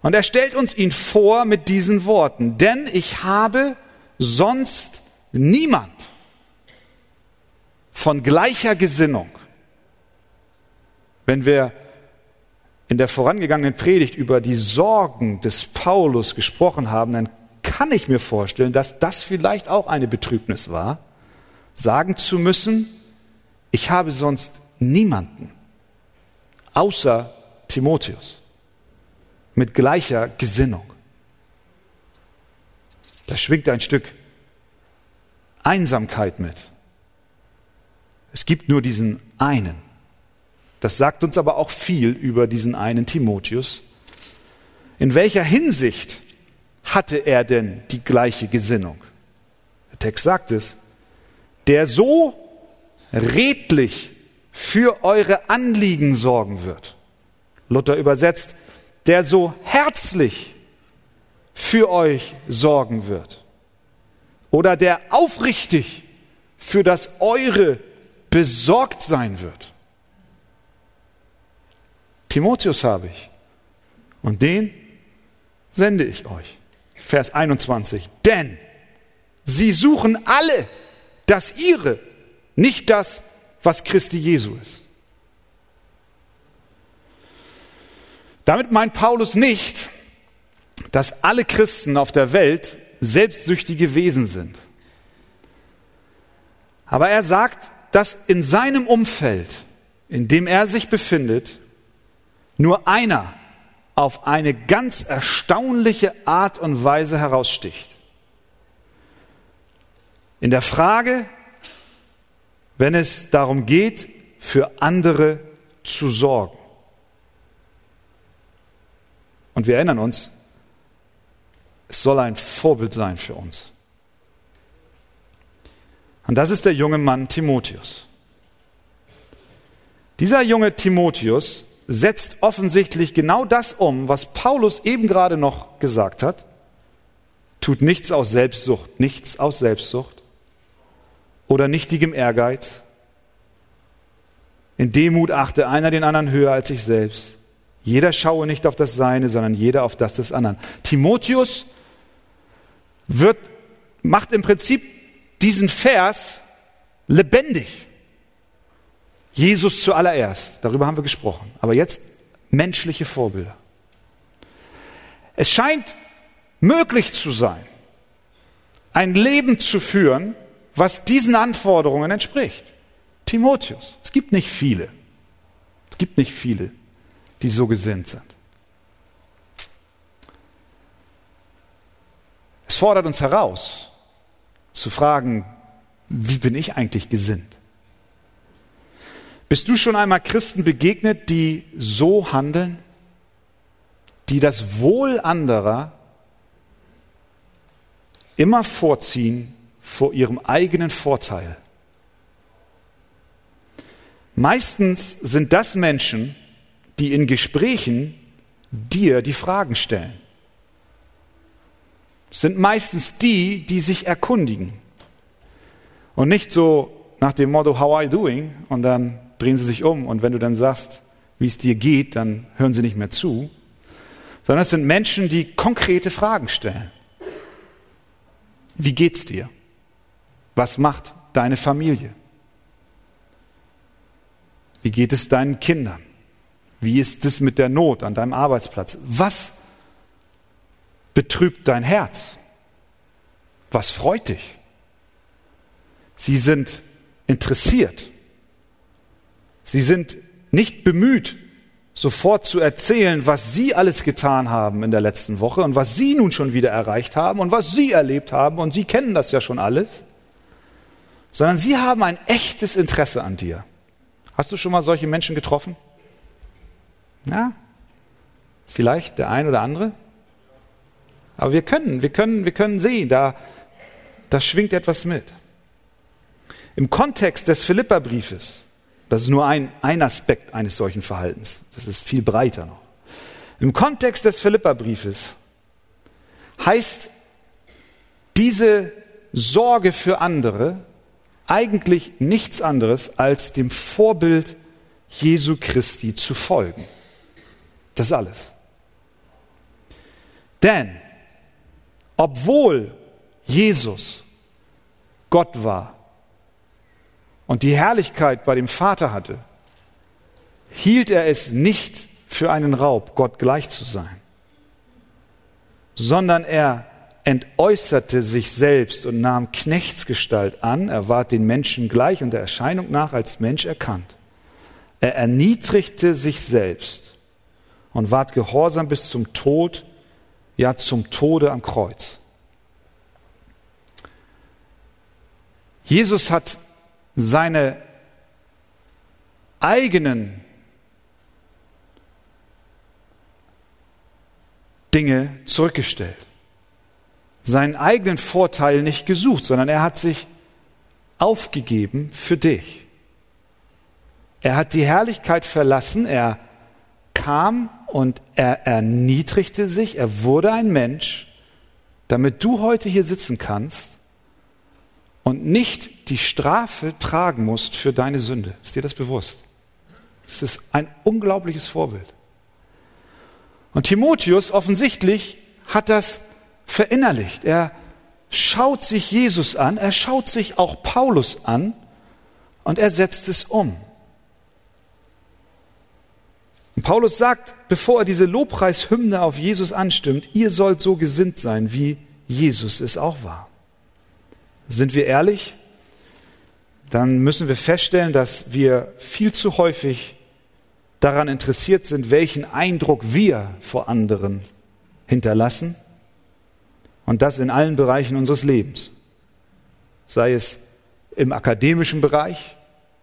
Und er stellt uns ihn vor mit diesen Worten, denn ich habe sonst niemand von gleicher Gesinnung. Wenn wir in der vorangegangenen Predigt über die Sorgen des Paulus gesprochen haben, dann kann ich mir vorstellen, dass das vielleicht auch eine Betrübnis war, sagen zu müssen, ich habe sonst niemanden außer Timotheus mit gleicher Gesinnung. Da schwingt ein Stück Einsamkeit mit. Es gibt nur diesen einen. Das sagt uns aber auch viel über diesen einen Timotheus. In welcher Hinsicht hatte er denn die gleiche Gesinnung? Der Text sagt es, der so redlich für eure Anliegen sorgen wird. Luther übersetzt, der so herzlich für euch sorgen wird. Oder der aufrichtig für das Eure besorgt sein wird. Timotheus habe ich und den sende ich euch. Vers 21. Denn sie suchen alle das ihre, nicht das, was Christi Jesu ist. Damit meint Paulus nicht, dass alle Christen auf der Welt selbstsüchtige Wesen sind. Aber er sagt, dass in seinem Umfeld, in dem er sich befindet, nur einer auf eine ganz erstaunliche Art und Weise heraussticht. In der Frage, wenn es darum geht, für andere zu sorgen. Und wir erinnern uns, es soll ein Vorbild sein für uns. Und das ist der junge Mann Timotheus. Dieser junge Timotheus setzt offensichtlich genau das um, was Paulus eben gerade noch gesagt hat. Tut nichts aus Selbstsucht, nichts aus Selbstsucht oder nichtigem Ehrgeiz. In Demut achte einer den anderen höher als sich selbst. Jeder schaue nicht auf das Seine, sondern jeder auf das des anderen. Timotheus wird, macht im Prinzip diesen Vers lebendig. Jesus zuallererst, darüber haben wir gesprochen. Aber jetzt menschliche Vorbilder. Es scheint möglich zu sein, ein Leben zu führen, was diesen Anforderungen entspricht. Timotheus. Es gibt nicht viele. Es gibt nicht viele, die so gesinnt sind. Es fordert uns heraus, zu fragen, wie bin ich eigentlich gesinnt? Bist du schon einmal Christen begegnet, die so handeln, die das Wohl anderer immer vorziehen vor ihrem eigenen Vorteil? Meistens sind das Menschen, die in Gesprächen dir die Fragen stellen. Es sind meistens die, die sich erkundigen. Und nicht so nach dem Motto, how are you doing? Und dann drehen sie sich um und wenn du dann sagst, wie es dir geht, dann hören sie nicht mehr zu, sondern es sind Menschen, die konkrete Fragen stellen. Wie geht's dir? Was macht deine Familie? Wie geht es deinen Kindern? Wie ist es mit der Not an deinem Arbeitsplatz? Was betrübt dein Herz? Was freut dich? Sie sind interessiert. Sie sind nicht bemüht, sofort zu erzählen, was Sie alles getan haben in der letzten Woche und was Sie nun schon wieder erreicht haben und was Sie erlebt haben und Sie kennen das ja schon alles, sondern Sie haben ein echtes Interesse an dir. Hast du schon mal solche Menschen getroffen? Ja, vielleicht der ein oder andere. Aber wir können, wir können, wir können sehen, da, da schwingt etwas mit. Im Kontext des Philipperbriefes das ist nur ein, ein Aspekt eines solchen Verhaltens. Das ist viel breiter noch. Im Kontext des Philipperbriefes heißt diese Sorge für andere eigentlich nichts anderes als dem Vorbild Jesu Christi zu folgen. Das ist alles. Denn obwohl Jesus Gott war, und die Herrlichkeit bei dem Vater hatte, hielt er es nicht für einen Raub, Gott gleich zu sein, sondern er entäußerte sich selbst und nahm Knechtsgestalt an, er ward den Menschen gleich und der Erscheinung nach als Mensch erkannt. Er erniedrigte sich selbst und ward gehorsam bis zum Tod, ja zum Tode am Kreuz. Jesus hat seine eigenen Dinge zurückgestellt. Seinen eigenen Vorteil nicht gesucht, sondern er hat sich aufgegeben für dich. Er hat die Herrlichkeit verlassen, er kam und er erniedrigte sich, er wurde ein Mensch, damit du heute hier sitzen kannst und nicht die Strafe tragen musst für deine Sünde. Ist dir das bewusst? Das ist ein unglaubliches Vorbild. Und Timotheus offensichtlich hat das verinnerlicht. Er schaut sich Jesus an, er schaut sich auch Paulus an und er setzt es um. Und Paulus sagt, bevor er diese Lobpreishymne auf Jesus anstimmt, ihr sollt so gesinnt sein, wie Jesus es auch war. Sind wir ehrlich? Dann müssen wir feststellen, dass wir viel zu häufig daran interessiert sind, welchen Eindruck wir vor anderen hinterlassen. Und das in allen Bereichen unseres Lebens. Sei es im akademischen Bereich,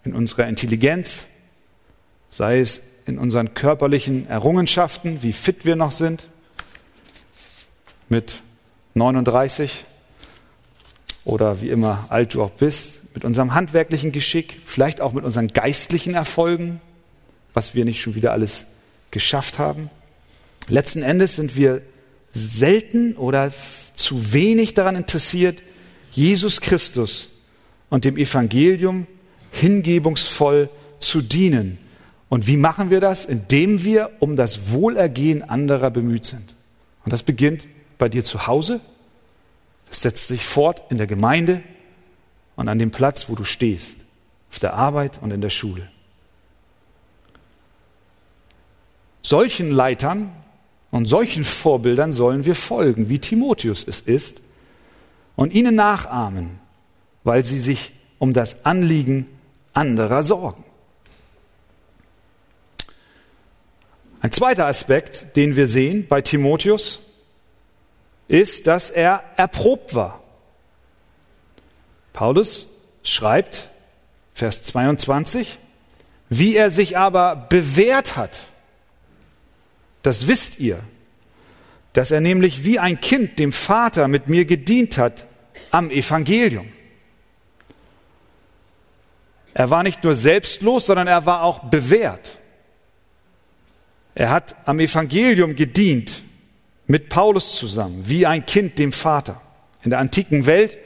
in unserer Intelligenz, sei es in unseren körperlichen Errungenschaften, wie fit wir noch sind, mit 39 oder wie immer alt du auch bist, mit unserem handwerklichen Geschick, vielleicht auch mit unseren geistlichen Erfolgen, was wir nicht schon wieder alles geschafft haben. Letzten Endes sind wir selten oder zu wenig daran interessiert, Jesus Christus und dem Evangelium hingebungsvoll zu dienen. Und wie machen wir das? Indem wir um das Wohlergehen anderer bemüht sind. Und das beginnt bei dir zu Hause, das setzt sich fort in der Gemeinde und an dem Platz, wo du stehst, auf der Arbeit und in der Schule. Solchen Leitern und solchen Vorbildern sollen wir folgen, wie Timotheus es ist, und ihnen nachahmen, weil sie sich um das Anliegen anderer sorgen. Ein zweiter Aspekt, den wir sehen bei Timotheus, ist, dass er erprobt war. Paulus schreibt, Vers 22, wie er sich aber bewährt hat, das wisst ihr, dass er nämlich wie ein Kind dem Vater mit mir gedient hat am Evangelium. Er war nicht nur selbstlos, sondern er war auch bewährt. Er hat am Evangelium gedient mit Paulus zusammen, wie ein Kind dem Vater. In der antiken Welt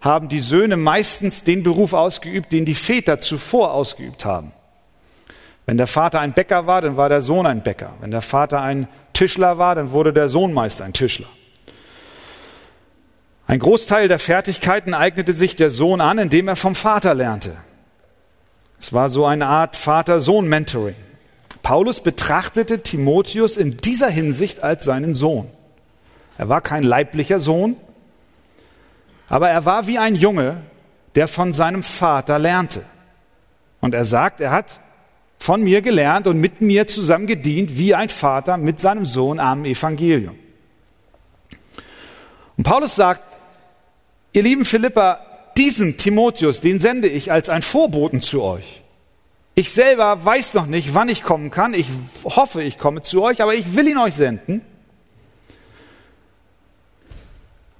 haben die Söhne meistens den Beruf ausgeübt, den die Väter zuvor ausgeübt haben. Wenn der Vater ein Bäcker war, dann war der Sohn ein Bäcker. Wenn der Vater ein Tischler war, dann wurde der Sohn meist ein Tischler. Ein Großteil der Fertigkeiten eignete sich der Sohn an, indem er vom Vater lernte. Es war so eine Art Vater-Sohn-Mentoring. Paulus betrachtete Timotheus in dieser Hinsicht als seinen Sohn. Er war kein leiblicher Sohn, aber er war wie ein Junge, der von seinem Vater lernte. Und er sagt, er hat von mir gelernt und mit mir zusammen gedient, wie ein Vater mit seinem Sohn am Evangelium. Und Paulus sagt, ihr lieben Philippa, diesen Timotheus, den sende ich als ein Vorboten zu euch. Ich selber weiß noch nicht, wann ich kommen kann. Ich hoffe, ich komme zu euch, aber ich will ihn euch senden.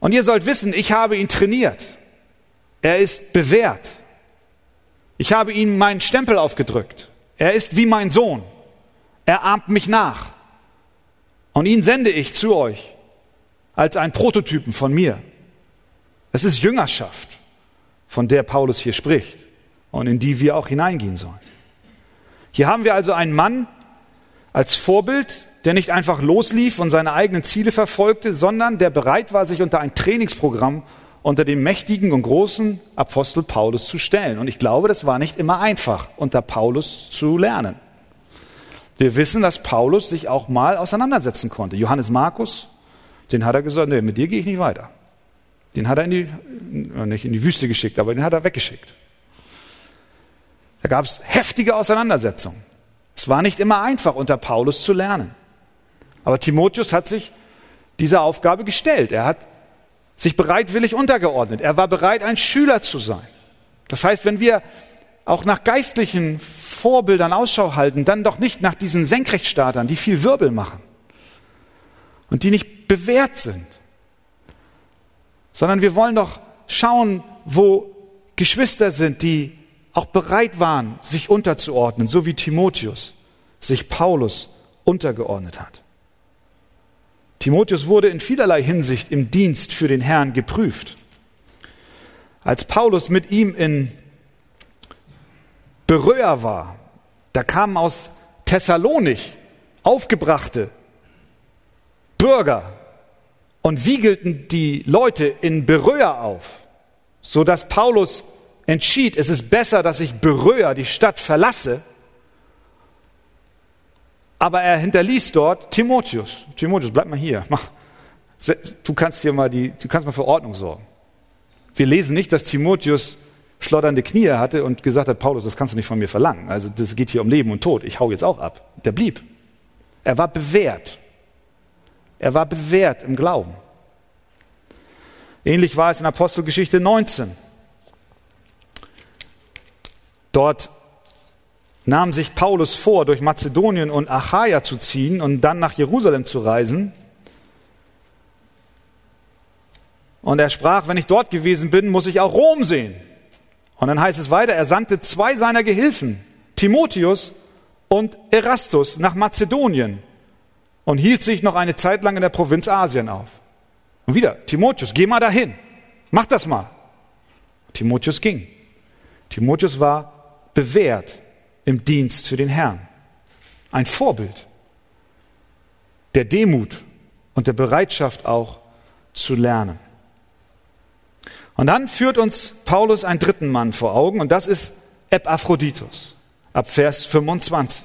Und ihr sollt wissen, ich habe ihn trainiert. Er ist bewährt. Ich habe ihm meinen Stempel aufgedrückt. Er ist wie mein Sohn. Er ahmt mich nach. Und ihn sende ich zu euch als ein Prototypen von mir. Es ist Jüngerschaft, von der Paulus hier spricht und in die wir auch hineingehen sollen. Hier haben wir also einen Mann als Vorbild, der nicht einfach loslief und seine eigenen Ziele verfolgte, sondern der bereit war, sich unter ein Trainingsprogramm unter dem mächtigen und großen Apostel Paulus zu stellen. Und ich glaube, das war nicht immer einfach, unter Paulus zu lernen. Wir wissen, dass Paulus sich auch mal auseinandersetzen konnte. Johannes Markus, den hat er gesagt, nee, mit dir gehe ich nicht weiter. Den hat er in die, äh, nicht in die Wüste geschickt, aber den hat er weggeschickt. Da gab es heftige Auseinandersetzungen. Es war nicht immer einfach, unter Paulus zu lernen. Aber Timotheus hat sich dieser Aufgabe gestellt. Er hat sich bereitwillig untergeordnet. Er war bereit, ein Schüler zu sein. Das heißt, wenn wir auch nach geistlichen Vorbildern Ausschau halten, dann doch nicht nach diesen Senkrechtstartern, die viel Wirbel machen und die nicht bewährt sind, sondern wir wollen doch schauen, wo Geschwister sind, die auch bereit waren, sich unterzuordnen, so wie Timotheus sich Paulus untergeordnet hat. Timotheus wurde in vielerlei Hinsicht im Dienst für den Herrn geprüft. Als Paulus mit ihm in Beröa war, da kamen aus Thessalonik aufgebrachte Bürger und wiegelten die Leute in Beröa auf, so dass Paulus entschied, es ist besser, dass ich Beröa, die Stadt, verlasse. Aber er hinterließ dort Timotheus. Timotheus, bleib mal hier. Du kannst hier mal die, du kannst mal für Ordnung sorgen. Wir lesen nicht, dass Timotheus schlotternde Knie hatte und gesagt hat, Paulus, das kannst du nicht von mir verlangen. Also das geht hier um Leben und Tod. Ich hau jetzt auch ab. Der blieb. Er war bewährt. Er war bewährt im Glauben. Ähnlich war es in Apostelgeschichte 19. Dort nahm sich Paulus vor, durch Mazedonien und Achaia zu ziehen und dann nach Jerusalem zu reisen. Und er sprach, wenn ich dort gewesen bin, muss ich auch Rom sehen. Und dann heißt es weiter, er sandte zwei seiner Gehilfen, Timotheus und Erastus, nach Mazedonien und hielt sich noch eine Zeit lang in der Provinz Asien auf. Und wieder, Timotheus, geh mal dahin, mach das mal. Timotheus ging. Timotheus war bewährt im Dienst für den Herrn. Ein Vorbild der Demut und der Bereitschaft auch zu lernen. Und dann führt uns Paulus einen dritten Mann vor Augen und das ist Epaphroditus ab Vers 25.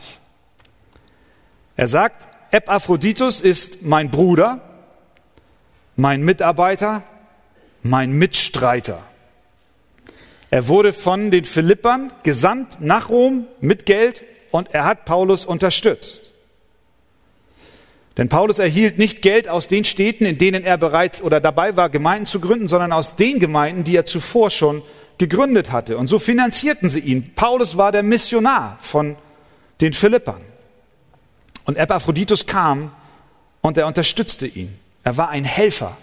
Er sagt, Epaphroditus ist mein Bruder, mein Mitarbeiter, mein Mitstreiter. Er wurde von den Philippern gesandt nach Rom mit Geld und er hat Paulus unterstützt. Denn Paulus erhielt nicht Geld aus den Städten, in denen er bereits oder dabei war, Gemeinden zu gründen, sondern aus den Gemeinden, die er zuvor schon gegründet hatte. Und so finanzierten sie ihn. Paulus war der Missionar von den Philippern. Und Epaphroditus kam und er unterstützte ihn. Er war ein Helfer.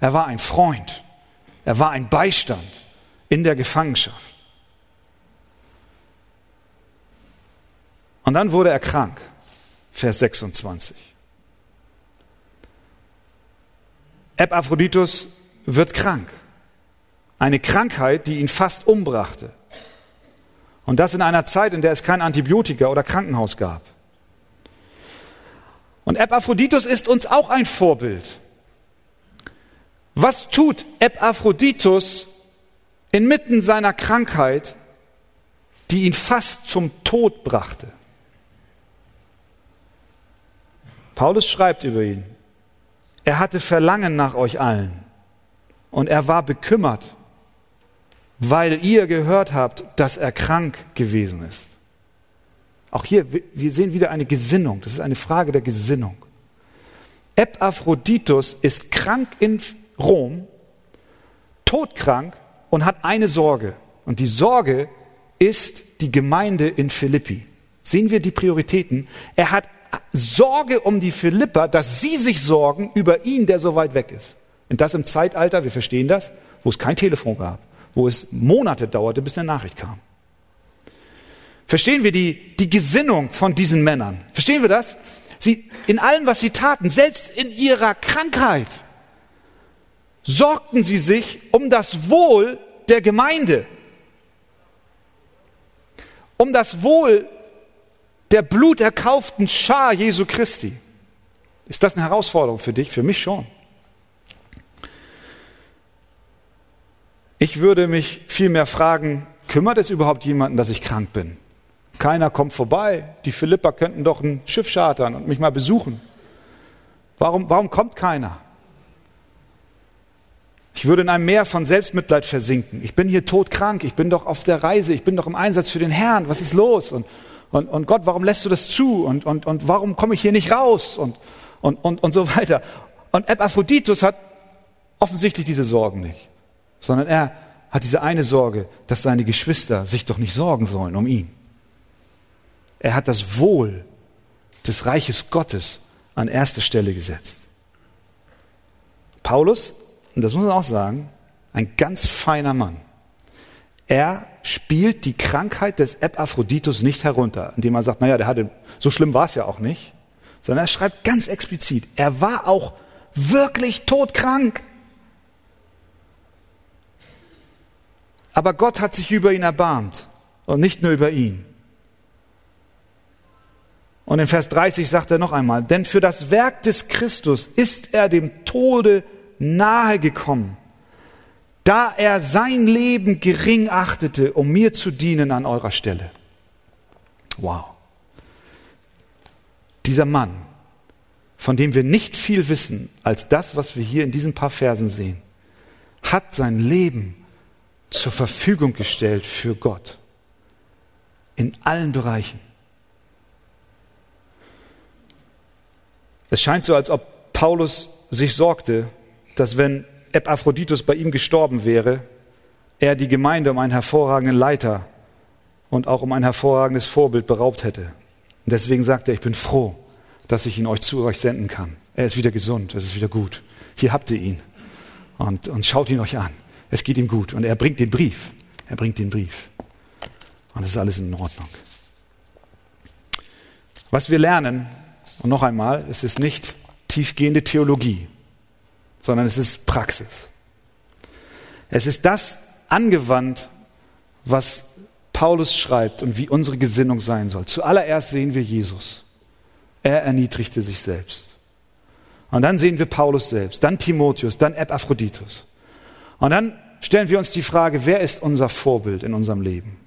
Er war ein Freund. Er war ein Beistand in der Gefangenschaft. Und dann wurde er krank. Vers 26. Epaphroditus wird krank. Eine Krankheit, die ihn fast umbrachte. Und das in einer Zeit, in der es kein Antibiotika oder Krankenhaus gab. Und Epaphroditus ist uns auch ein Vorbild. Was tut Epaphroditus inmitten seiner Krankheit, die ihn fast zum Tod brachte? Paulus schreibt über ihn, er hatte Verlangen nach euch allen und er war bekümmert, weil ihr gehört habt, dass er krank gewesen ist. Auch hier, wir sehen wieder eine Gesinnung. Das ist eine Frage der Gesinnung. Epaphroditus ist krank in Rom, todkrank und hat eine Sorge. Und die Sorge ist die Gemeinde in Philippi. Sehen wir die Prioritäten? Er hat Sorge um die Philipper, dass sie sich sorgen über ihn, der so weit weg ist. Und das im Zeitalter, wir verstehen das, wo es kein Telefon gab, wo es Monate dauerte, bis eine Nachricht kam. Verstehen wir die, die Gesinnung von diesen Männern? Verstehen wir das? Sie, in allem, was sie taten, selbst in ihrer Krankheit, sorgten sie sich um das Wohl der Gemeinde, um das Wohl der bluterkauften Schar Jesu Christi. Ist das eine Herausforderung für dich? Für mich schon. Ich würde mich vielmehr fragen, kümmert es überhaupt jemanden, dass ich krank bin? Keiner kommt vorbei. Die Philipper könnten doch ein Schiff chartern und mich mal besuchen. Warum, warum kommt keiner? Ich würde in einem Meer von Selbstmitleid versinken. Ich bin hier todkrank, ich bin doch auf der Reise, ich bin doch im Einsatz für den Herrn. Was ist los? Und und, und Gott, warum lässt du das zu? Und, und, und warum komme ich hier nicht raus? Und, und, und, und so weiter. Und Epaphroditus hat offensichtlich diese Sorgen nicht, sondern er hat diese eine Sorge, dass seine Geschwister sich doch nicht sorgen sollen um ihn. Er hat das Wohl des Reiches Gottes an erste Stelle gesetzt. Paulus, und das muss man auch sagen, ein ganz feiner Mann. Er spielt die Krankheit des Epaphroditus nicht herunter, indem er sagt, naja, der hatte, so schlimm war es ja auch nicht, sondern er schreibt ganz explizit, er war auch wirklich todkrank. Aber Gott hat sich über ihn erbarmt und nicht nur über ihn. Und in Vers 30 sagt er noch einmal, denn für das Werk des Christus ist er dem Tode nahe gekommen da er sein Leben gering achtete, um mir zu dienen an eurer Stelle. Wow. Dieser Mann, von dem wir nicht viel wissen als das, was wir hier in diesen paar Versen sehen, hat sein Leben zur Verfügung gestellt für Gott. In allen Bereichen. Es scheint so, als ob Paulus sich sorgte, dass wenn Epaphroditus bei ihm gestorben wäre, er die Gemeinde um einen hervorragenden Leiter und auch um ein hervorragendes Vorbild beraubt hätte. Und deswegen sagt er, ich bin froh, dass ich ihn euch zu euch senden kann. Er ist wieder gesund, es ist wieder gut. Hier habt ihr ihn und, und schaut ihn euch an. Es geht ihm gut und er bringt den Brief. Er bringt den Brief. Und es ist alles in Ordnung. Was wir lernen, und noch einmal, es ist nicht tiefgehende Theologie sondern es ist Praxis. Es ist das angewandt, was Paulus schreibt und wie unsere Gesinnung sein soll. Zuallererst sehen wir Jesus. Er erniedrigte sich selbst. Und dann sehen wir Paulus selbst, dann Timotheus, dann Epaphroditus. Und dann stellen wir uns die Frage, wer ist unser Vorbild in unserem Leben?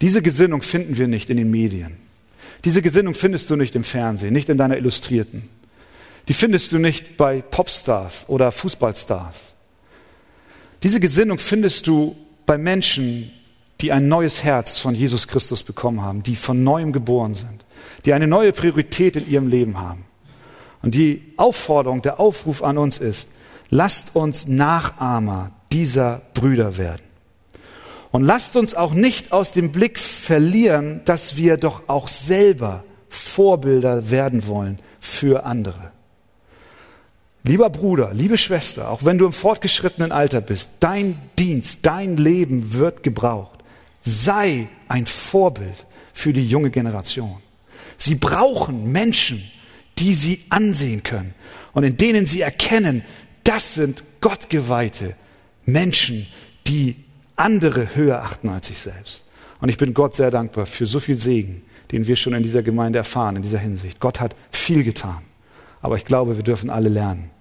Diese Gesinnung finden wir nicht in den Medien. Diese Gesinnung findest du nicht im Fernsehen, nicht in deiner Illustrierten. Die findest du nicht bei Popstars oder Fußballstars. Diese Gesinnung findest du bei Menschen, die ein neues Herz von Jesus Christus bekommen haben, die von neuem geboren sind, die eine neue Priorität in ihrem Leben haben. Und die Aufforderung, der Aufruf an uns ist, lasst uns Nachahmer dieser Brüder werden. Und lasst uns auch nicht aus dem Blick verlieren, dass wir doch auch selber Vorbilder werden wollen für andere. Lieber Bruder, liebe Schwester, auch wenn du im fortgeschrittenen Alter bist, dein Dienst, dein Leben wird gebraucht. Sei ein Vorbild für die junge Generation. Sie brauchen Menschen, die sie ansehen können und in denen sie erkennen, das sind Gottgeweihte Menschen, die andere höher achten als sich selbst. Und ich bin Gott sehr dankbar für so viel Segen, den wir schon in dieser Gemeinde erfahren, in dieser Hinsicht. Gott hat viel getan. Aber ich glaube, wir dürfen alle lernen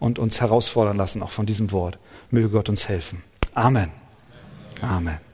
und uns herausfordern lassen, auch von diesem Wort. Möge Gott uns helfen. Amen. Amen.